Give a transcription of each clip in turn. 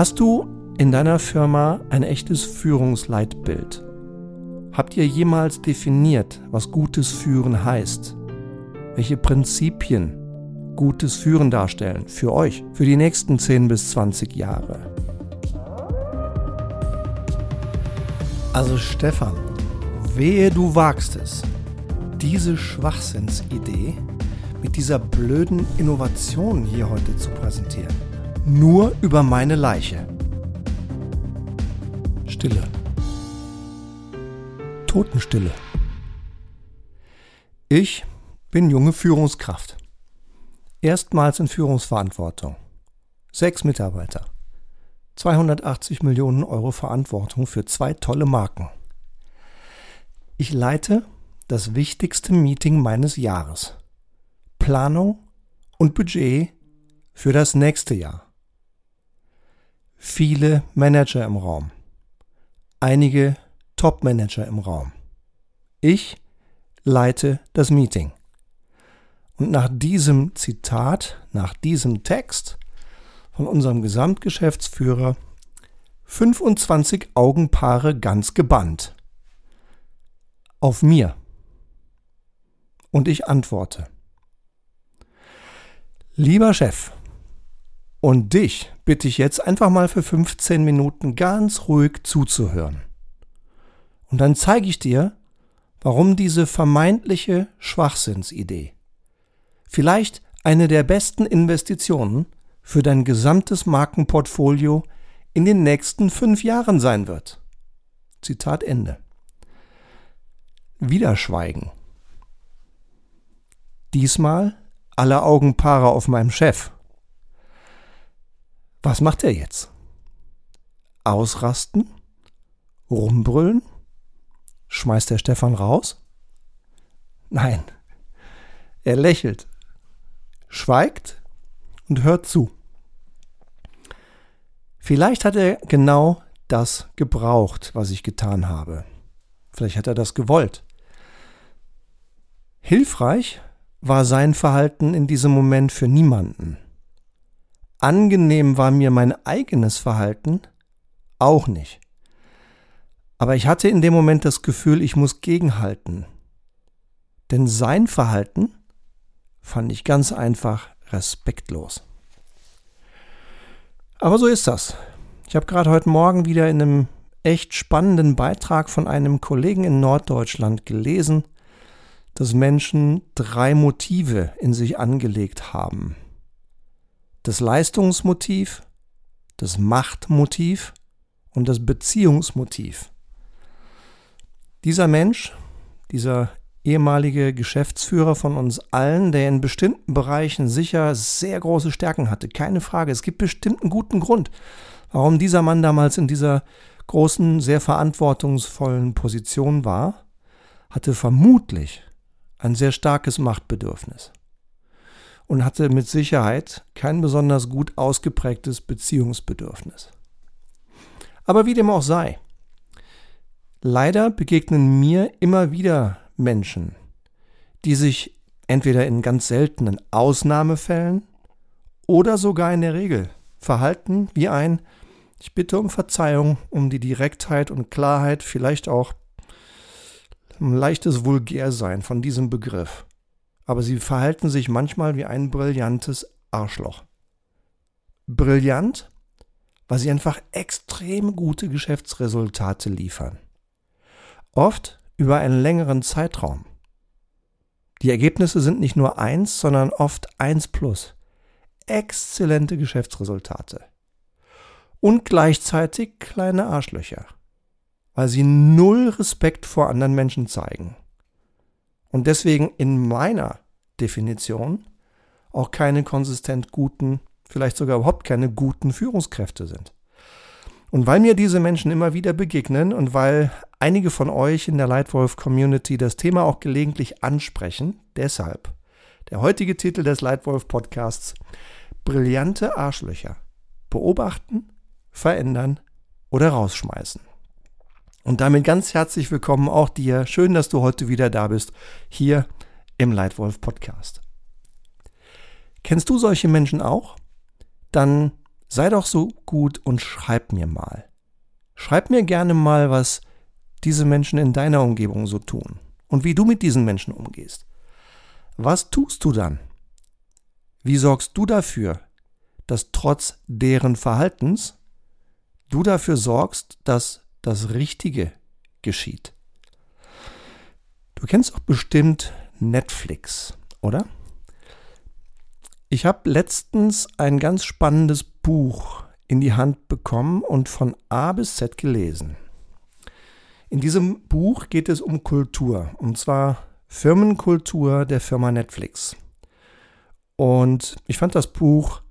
Hast du in deiner Firma ein echtes Führungsleitbild? Habt ihr jemals definiert, was gutes Führen heißt? Welche Prinzipien gutes Führen darstellen für euch, für die nächsten 10 bis 20 Jahre? Also Stefan, wehe du wagst es, diese Schwachsinnsidee mit dieser blöden Innovation hier heute zu präsentieren. Nur über meine Leiche. Stille. Totenstille. Ich bin junge Führungskraft. Erstmals in Führungsverantwortung. Sechs Mitarbeiter. 280 Millionen Euro Verantwortung für zwei tolle Marken. Ich leite das wichtigste Meeting meines Jahres. Planung und Budget für das nächste Jahr. Viele Manager im Raum. Einige Top-Manager im Raum. Ich leite das Meeting. Und nach diesem Zitat, nach diesem Text von unserem Gesamtgeschäftsführer 25 Augenpaare ganz gebannt. Auf mir. Und ich antworte. Lieber Chef, und dich bitte ich jetzt einfach mal für 15 Minuten ganz ruhig zuzuhören. Und dann zeige ich dir, warum diese vermeintliche Schwachsinnsidee vielleicht eine der besten Investitionen für dein gesamtes Markenportfolio in den nächsten fünf Jahren sein wird. Zitat Ende. Wieder Schweigen. Diesmal alle Augenpaare auf meinem Chef. Was macht er jetzt? Ausrasten? Rumbrüllen? Schmeißt der Stefan raus? Nein. Er lächelt, schweigt und hört zu. Vielleicht hat er genau das gebraucht, was ich getan habe. Vielleicht hat er das gewollt. Hilfreich war sein Verhalten in diesem Moment für niemanden. Angenehm war mir mein eigenes Verhalten auch nicht. Aber ich hatte in dem Moment das Gefühl, ich muss gegenhalten. Denn sein Verhalten fand ich ganz einfach respektlos. Aber so ist das. Ich habe gerade heute Morgen wieder in einem echt spannenden Beitrag von einem Kollegen in Norddeutschland gelesen, dass Menschen drei Motive in sich angelegt haben. Das Leistungsmotiv, das Machtmotiv und das Beziehungsmotiv. Dieser Mensch, dieser ehemalige Geschäftsführer von uns allen, der in bestimmten Bereichen sicher sehr große Stärken hatte. Keine Frage. Es gibt bestimmt einen guten Grund, warum dieser Mann damals in dieser großen, sehr verantwortungsvollen Position war, hatte vermutlich ein sehr starkes Machtbedürfnis und hatte mit Sicherheit kein besonders gut ausgeprägtes Beziehungsbedürfnis. Aber wie dem auch sei, leider begegnen mir immer wieder Menschen, die sich entweder in ganz seltenen Ausnahmefällen oder sogar in der Regel verhalten wie ein Ich bitte um Verzeihung, um die Direktheit und Klarheit, vielleicht auch ein leichtes Vulgärsein von diesem Begriff. Aber sie verhalten sich manchmal wie ein brillantes Arschloch. Brillant, weil sie einfach extrem gute Geschäftsresultate liefern. Oft über einen längeren Zeitraum. Die Ergebnisse sind nicht nur eins, sondern oft eins plus. Exzellente Geschäftsresultate. Und gleichzeitig kleine Arschlöcher, weil sie null Respekt vor anderen Menschen zeigen. Und deswegen in meiner Definition auch keine konsistent guten, vielleicht sogar überhaupt keine guten Führungskräfte sind. Und weil mir diese Menschen immer wieder begegnen und weil einige von euch in der Leitwolf-Community das Thema auch gelegentlich ansprechen, deshalb der heutige Titel des Leitwolf-Podcasts Brillante Arschlöcher. Beobachten, verändern oder rausschmeißen. Und damit ganz herzlich willkommen auch dir. Schön, dass du heute wieder da bist, hier im Leitwolf Podcast. Kennst du solche Menschen auch? Dann sei doch so gut und schreib mir mal. Schreib mir gerne mal, was diese Menschen in deiner Umgebung so tun und wie du mit diesen Menschen umgehst. Was tust du dann? Wie sorgst du dafür, dass trotz deren Verhaltens du dafür sorgst, dass das Richtige geschieht? Du kennst auch bestimmt Netflix, oder? Ich habe letztens ein ganz spannendes Buch in die Hand bekommen und von A bis Z gelesen. In diesem Buch geht es um Kultur, und zwar Firmenkultur der Firma Netflix. Und ich fand das Buch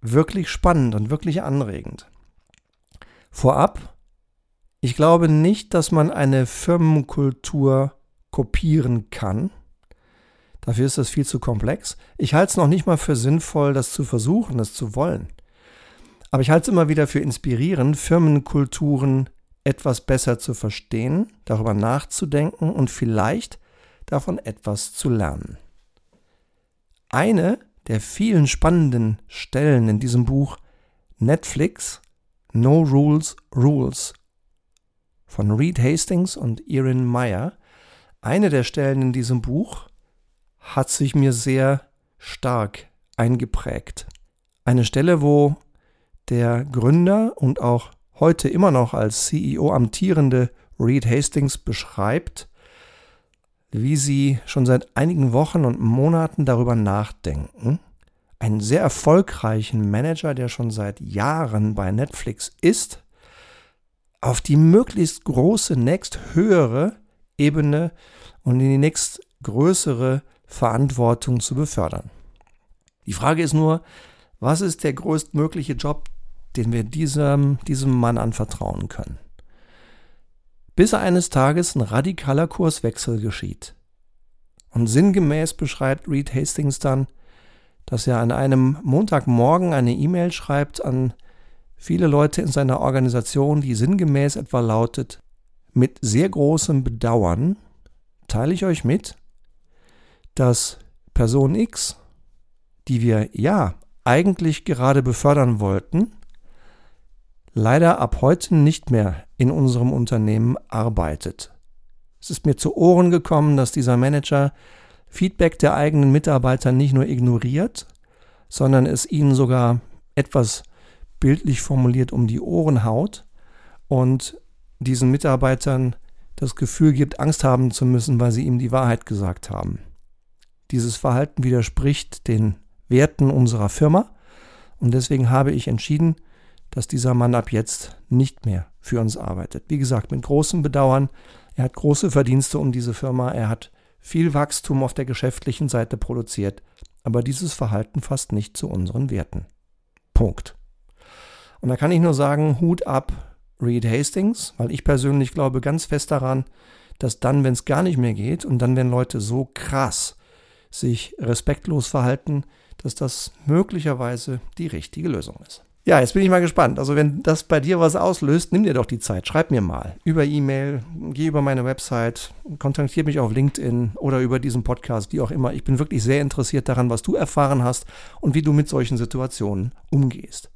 wirklich spannend und wirklich anregend. Vorab, ich glaube nicht, dass man eine Firmenkultur kopieren kann. Dafür ist das viel zu komplex. Ich halte es noch nicht mal für sinnvoll, das zu versuchen, das zu wollen. Aber ich halte es immer wieder für inspirierend, Firmenkulturen etwas besser zu verstehen, darüber nachzudenken und vielleicht davon etwas zu lernen. Eine der vielen spannenden Stellen in diesem Buch Netflix No Rules Rules von Reed Hastings und Erin Meyer, eine der Stellen in diesem Buch hat sich mir sehr stark eingeprägt. Eine Stelle, wo der Gründer und auch heute immer noch als CEO amtierende Reed Hastings beschreibt, wie sie schon seit einigen Wochen und Monaten darüber nachdenken, einen sehr erfolgreichen Manager, der schon seit Jahren bei Netflix ist, auf die möglichst große, nächsthöhere Ebene und in die nächst größere Verantwortung zu befördern. Die Frage ist nur, was ist der größtmögliche Job, den wir diesem, diesem Mann anvertrauen können. Bis eines Tages ein radikaler Kurswechsel geschieht. Und sinngemäß beschreibt Reed Hastings dann, dass er an einem Montagmorgen eine E-Mail schreibt an viele Leute in seiner Organisation, die sinngemäß etwa lautet, mit sehr großem Bedauern teile ich euch mit, dass Person X, die wir ja eigentlich gerade befördern wollten, leider ab heute nicht mehr in unserem Unternehmen arbeitet. Es ist mir zu Ohren gekommen, dass dieser Manager Feedback der eigenen Mitarbeiter nicht nur ignoriert, sondern es ihnen sogar etwas bildlich formuliert um die Ohren haut und diesen Mitarbeitern das Gefühl gibt, Angst haben zu müssen, weil sie ihm die Wahrheit gesagt haben. Dieses Verhalten widerspricht den Werten unserer Firma und deswegen habe ich entschieden, dass dieser Mann ab jetzt nicht mehr für uns arbeitet. Wie gesagt, mit großem Bedauern. Er hat große Verdienste um diese Firma. Er hat viel Wachstum auf der geschäftlichen Seite produziert. Aber dieses Verhalten fasst nicht zu unseren Werten. Punkt. Und da kann ich nur sagen, Hut ab, Reed Hastings, weil ich persönlich glaube ganz fest daran, dass dann, wenn es gar nicht mehr geht und dann, wenn Leute so krass sich respektlos verhalten, dass das möglicherweise die richtige Lösung ist. Ja, jetzt bin ich mal gespannt. Also wenn das bei dir was auslöst, nimm dir doch die Zeit, schreib mir mal über E-Mail, geh über meine Website, kontaktiere mich auf LinkedIn oder über diesen Podcast, wie auch immer. Ich bin wirklich sehr interessiert daran, was du erfahren hast und wie du mit solchen Situationen umgehst.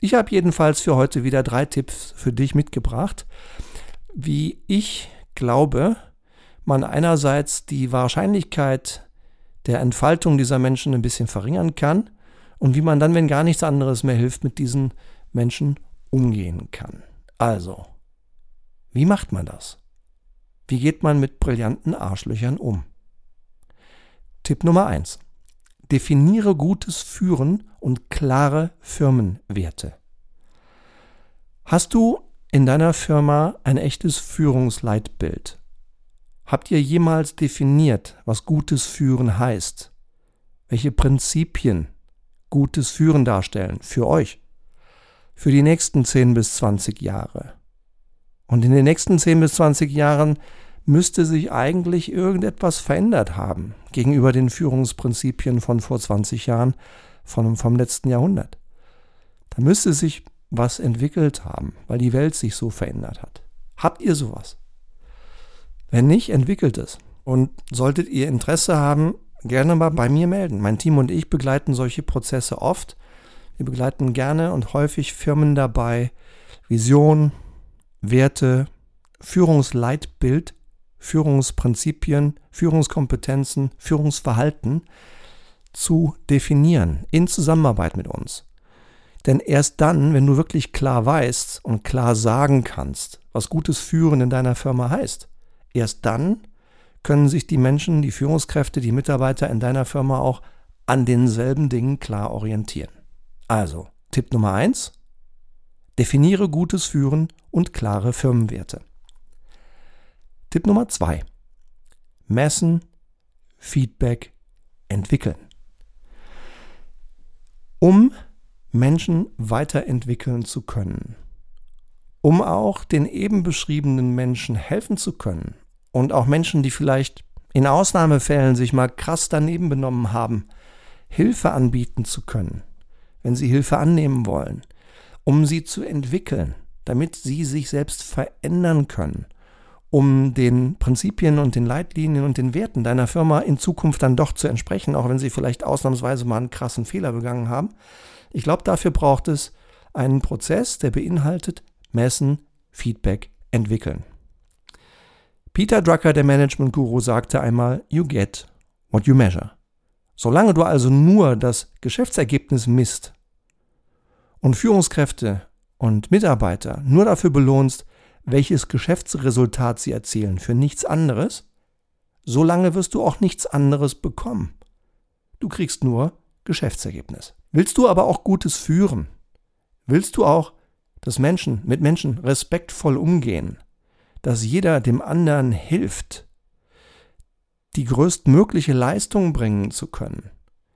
Ich habe jedenfalls für heute wieder drei Tipps für dich mitgebracht, wie ich glaube, man einerseits die Wahrscheinlichkeit der Entfaltung dieser Menschen ein bisschen verringern kann und wie man dann, wenn gar nichts anderes mehr hilft, mit diesen Menschen umgehen kann. Also, wie macht man das? Wie geht man mit brillanten Arschlöchern um? Tipp Nummer eins: Definiere gutes Führen und klare Firmenwerte. Hast du in deiner Firma ein echtes Führungsleitbild? Habt ihr jemals definiert, was gutes Führen heißt? Welche Prinzipien gutes Führen darstellen für euch. Für die nächsten 10 bis 20 Jahre. Und in den nächsten 10 bis 20 Jahren müsste sich eigentlich irgendetwas verändert haben gegenüber den Führungsprinzipien von vor 20 Jahren von, vom letzten Jahrhundert. Da müsste sich was entwickelt haben, weil die Welt sich so verändert hat. Habt ihr sowas? Wenn nicht, entwickelt es. Und solltet ihr Interesse haben, gerne mal bei mir melden. Mein Team und ich begleiten solche Prozesse oft. Wir begleiten gerne und häufig Firmen dabei, Vision, Werte, Führungsleitbild, Führungsprinzipien, Führungskompetenzen, Führungsverhalten zu definieren in Zusammenarbeit mit uns. Denn erst dann, wenn du wirklich klar weißt und klar sagen kannst, was gutes Führen in deiner Firma heißt, erst dann können sich die Menschen, die Führungskräfte, die Mitarbeiter in deiner Firma auch an denselben Dingen klar orientieren. Also, Tipp Nummer eins: Definiere gutes Führen und klare Firmenwerte. Tipp Nummer zwei: Messen, Feedback, entwickeln. Um Menschen weiterentwickeln zu können, um auch den eben beschriebenen Menschen helfen zu können und auch Menschen, die vielleicht in Ausnahmefällen sich mal krass daneben benommen haben, Hilfe anbieten zu können, wenn sie Hilfe annehmen wollen, um sie zu entwickeln, damit sie sich selbst verändern können, um den Prinzipien und den Leitlinien und den Werten deiner Firma in Zukunft dann doch zu entsprechen, auch wenn sie vielleicht ausnahmsweise mal einen krassen Fehler begangen haben. Ich glaube, dafür braucht es einen Prozess, der beinhaltet messen, Feedback, entwickeln. Peter Drucker, der Management-Guru, sagte einmal, You get what you measure. Solange du also nur das Geschäftsergebnis misst und Führungskräfte und Mitarbeiter nur dafür belohnst, welches Geschäftsresultat sie erzielen, für nichts anderes, solange wirst du auch nichts anderes bekommen. Du kriegst nur Geschäftsergebnis. Willst du aber auch Gutes führen? Willst du auch, dass Menschen mit Menschen respektvoll umgehen, dass jeder dem anderen hilft, die größtmögliche Leistung bringen zu können,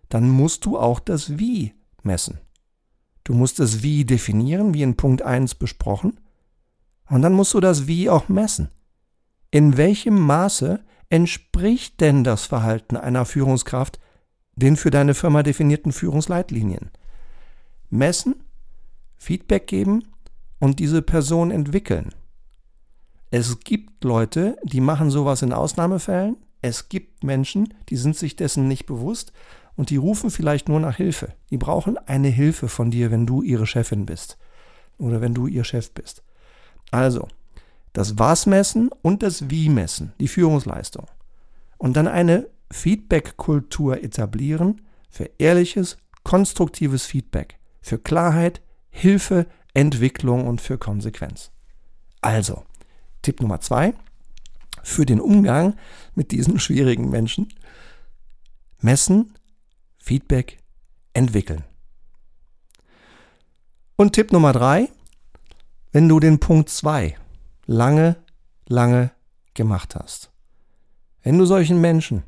dann musst du auch das Wie messen. Du musst das Wie definieren, wie in Punkt 1 besprochen, und dann musst du das Wie auch messen. In welchem Maße entspricht denn das Verhalten einer Führungskraft den für deine Firma definierten Führungsleitlinien? Messen, Feedback geben und diese Person entwickeln. Es gibt Leute, die machen sowas in Ausnahmefällen. Es gibt Menschen, die sind sich dessen nicht bewusst und die rufen vielleicht nur nach Hilfe. Die brauchen eine Hilfe von dir, wenn du ihre Chefin bist oder wenn du ihr Chef bist. Also, das Was messen und das Wie messen, die Führungsleistung. Und dann eine Feedback-Kultur etablieren für ehrliches, konstruktives Feedback, für Klarheit, Hilfe, Entwicklung und für Konsequenz. Also, Tipp Nummer zwei für den Umgang mit diesen schwierigen Menschen. Messen, Feedback, entwickeln. Und Tipp Nummer drei, wenn du den Punkt zwei lange, lange gemacht hast. Wenn du solchen Menschen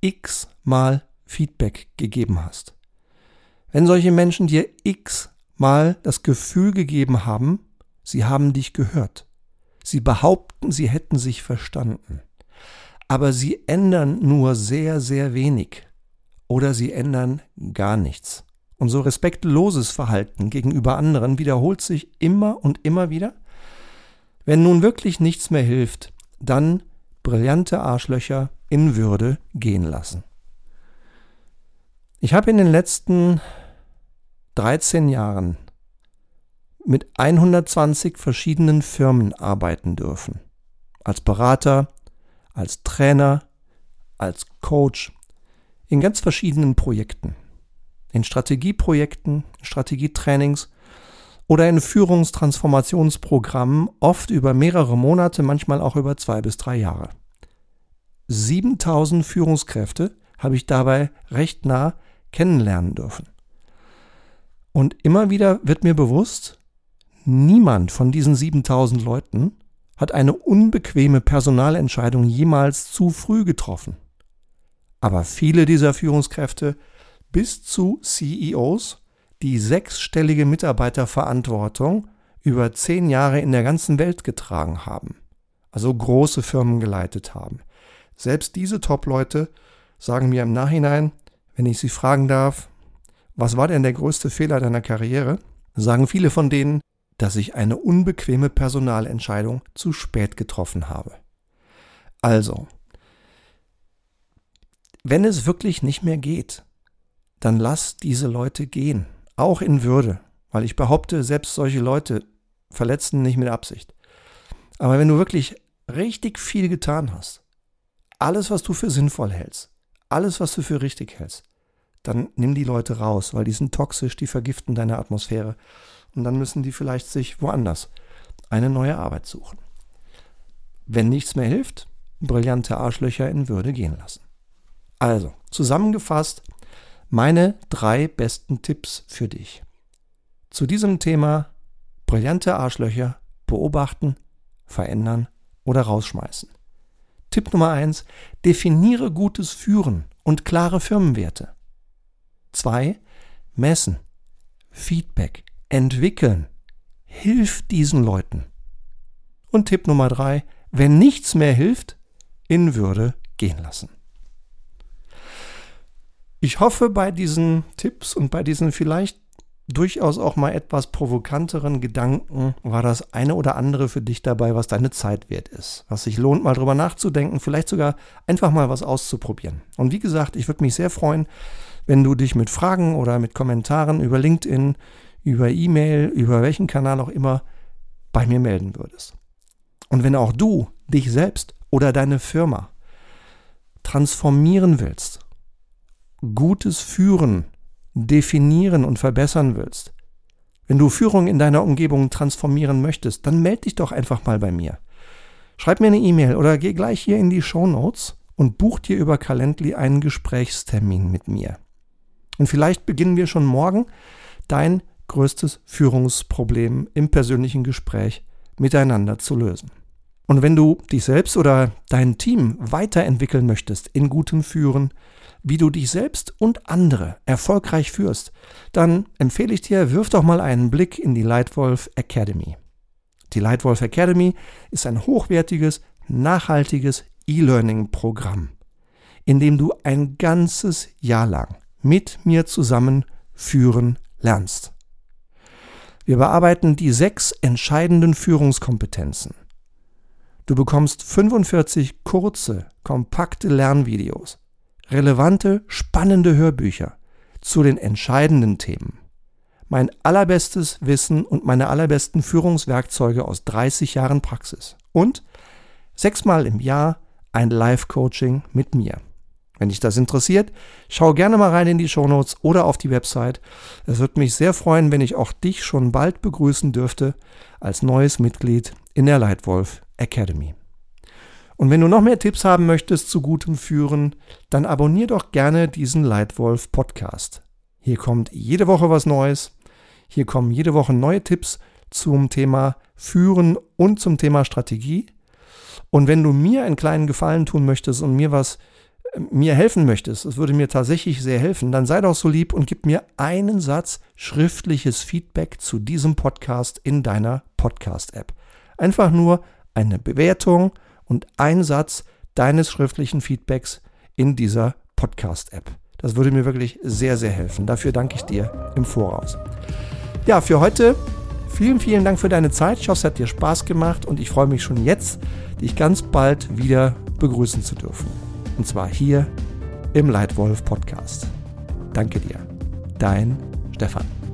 x mal Feedback gegeben hast. Wenn solche Menschen dir x mal das Gefühl gegeben haben, sie haben dich gehört. Sie behaupten, sie hätten sich verstanden. Aber sie ändern nur sehr, sehr wenig. Oder sie ändern gar nichts. Und so respektloses Verhalten gegenüber anderen wiederholt sich immer und immer wieder. Wenn nun wirklich nichts mehr hilft, dann brillante Arschlöcher in Würde gehen lassen. Ich habe in den letzten 13 Jahren mit 120 verschiedenen Firmen arbeiten dürfen. Als Berater, als Trainer, als Coach, in ganz verschiedenen Projekten. In Strategieprojekten, Strategietrainings oder in Führungstransformationsprogrammen, oft über mehrere Monate, manchmal auch über zwei bis drei Jahre. 7000 Führungskräfte habe ich dabei recht nah kennenlernen dürfen. Und immer wieder wird mir bewusst, Niemand von diesen 7000 Leuten hat eine unbequeme Personalentscheidung jemals zu früh getroffen. Aber viele dieser Führungskräfte bis zu CEOs, die sechsstellige Mitarbeiterverantwortung über zehn Jahre in der ganzen Welt getragen haben, also große Firmen geleitet haben. Selbst diese Top-Leute sagen mir im Nachhinein, wenn ich sie fragen darf, was war denn der größte Fehler deiner Karriere, sagen viele von denen, dass ich eine unbequeme Personalentscheidung zu spät getroffen habe. Also, wenn es wirklich nicht mehr geht, dann lass diese Leute gehen. auch in Würde, weil ich behaupte, selbst solche Leute verletzen nicht mit Absicht. Aber wenn du wirklich richtig viel getan hast, alles, was du für sinnvoll hältst, alles, was du für richtig hältst, dann nimm die Leute raus, weil die sind toxisch, die vergiften deine Atmosphäre. Und dann müssen die vielleicht sich woanders eine neue Arbeit suchen. Wenn nichts mehr hilft, brillante Arschlöcher in Würde gehen lassen. Also, zusammengefasst, meine drei besten Tipps für dich. Zu diesem Thema brillante Arschlöcher beobachten, verändern oder rausschmeißen. Tipp Nummer eins: Definiere gutes Führen und klare Firmenwerte. Zwei: Messen, Feedback, entwickeln. Hilf diesen Leuten. Und Tipp Nummer drei: Wenn nichts mehr hilft, in Würde gehen lassen. Ich hoffe, bei diesen Tipps und bei diesen vielleicht durchaus auch mal etwas provokanteren Gedanken war das eine oder andere für dich dabei, was deine Zeit wert ist, was sich lohnt, mal drüber nachzudenken, vielleicht sogar einfach mal was auszuprobieren. Und wie gesagt, ich würde mich sehr freuen, wenn du dich mit Fragen oder mit Kommentaren über LinkedIn, über E-Mail, über welchen Kanal auch immer bei mir melden würdest. Und wenn auch du dich selbst oder deine Firma transformieren willst, gutes Führen definieren und verbessern willst, wenn du Führung in deiner Umgebung transformieren möchtest, dann melde dich doch einfach mal bei mir. Schreib mir eine E-Mail oder geh gleich hier in die Show Notes und buch dir über Calendly einen Gesprächstermin mit mir. Und vielleicht beginnen wir schon morgen dein größtes Führungsproblem im persönlichen Gespräch miteinander zu lösen. Und wenn du dich selbst oder dein Team weiterentwickeln möchtest in gutem Führen, wie du dich selbst und andere erfolgreich führst, dann empfehle ich dir, wirf doch mal einen Blick in die Lightwolf Academy. Die Lightwolf Academy ist ein hochwertiges, nachhaltiges E-Learning-Programm, in dem du ein ganzes Jahr lang mit mir zusammen führen lernst. Wir bearbeiten die sechs entscheidenden Führungskompetenzen. Du bekommst 45 kurze, kompakte Lernvideos relevante, spannende Hörbücher zu den entscheidenden Themen. Mein allerbestes Wissen und meine allerbesten Führungswerkzeuge aus 30 Jahren Praxis. Und sechsmal im Jahr ein Live-Coaching mit mir. Wenn dich das interessiert, schau gerne mal rein in die Shownotes oder auf die Website. Es würde mich sehr freuen, wenn ich auch dich schon bald begrüßen dürfte als neues Mitglied in der Lightwolf Academy. Und wenn du noch mehr Tipps haben möchtest zu gutem Führen, dann abonnier doch gerne diesen Leitwolf Podcast. Hier kommt jede Woche was Neues. Hier kommen jede Woche neue Tipps zum Thema Führen und zum Thema Strategie. Und wenn du mir einen kleinen Gefallen tun möchtest und mir was äh, mir helfen möchtest, es würde mir tatsächlich sehr helfen, dann sei doch so lieb und gib mir einen Satz schriftliches Feedback zu diesem Podcast in deiner Podcast-App. Einfach nur eine Bewertung und ein Satz deines schriftlichen Feedbacks in dieser Podcast-App. Das würde mir wirklich sehr, sehr helfen. Dafür danke ich dir im Voraus. Ja, für heute vielen, vielen Dank für deine Zeit. Ich hoffe, es hat dir Spaß gemacht und ich freue mich schon jetzt, dich ganz bald wieder begrüßen zu dürfen. Und zwar hier im Leitwolf Podcast. Danke dir. Dein Stefan.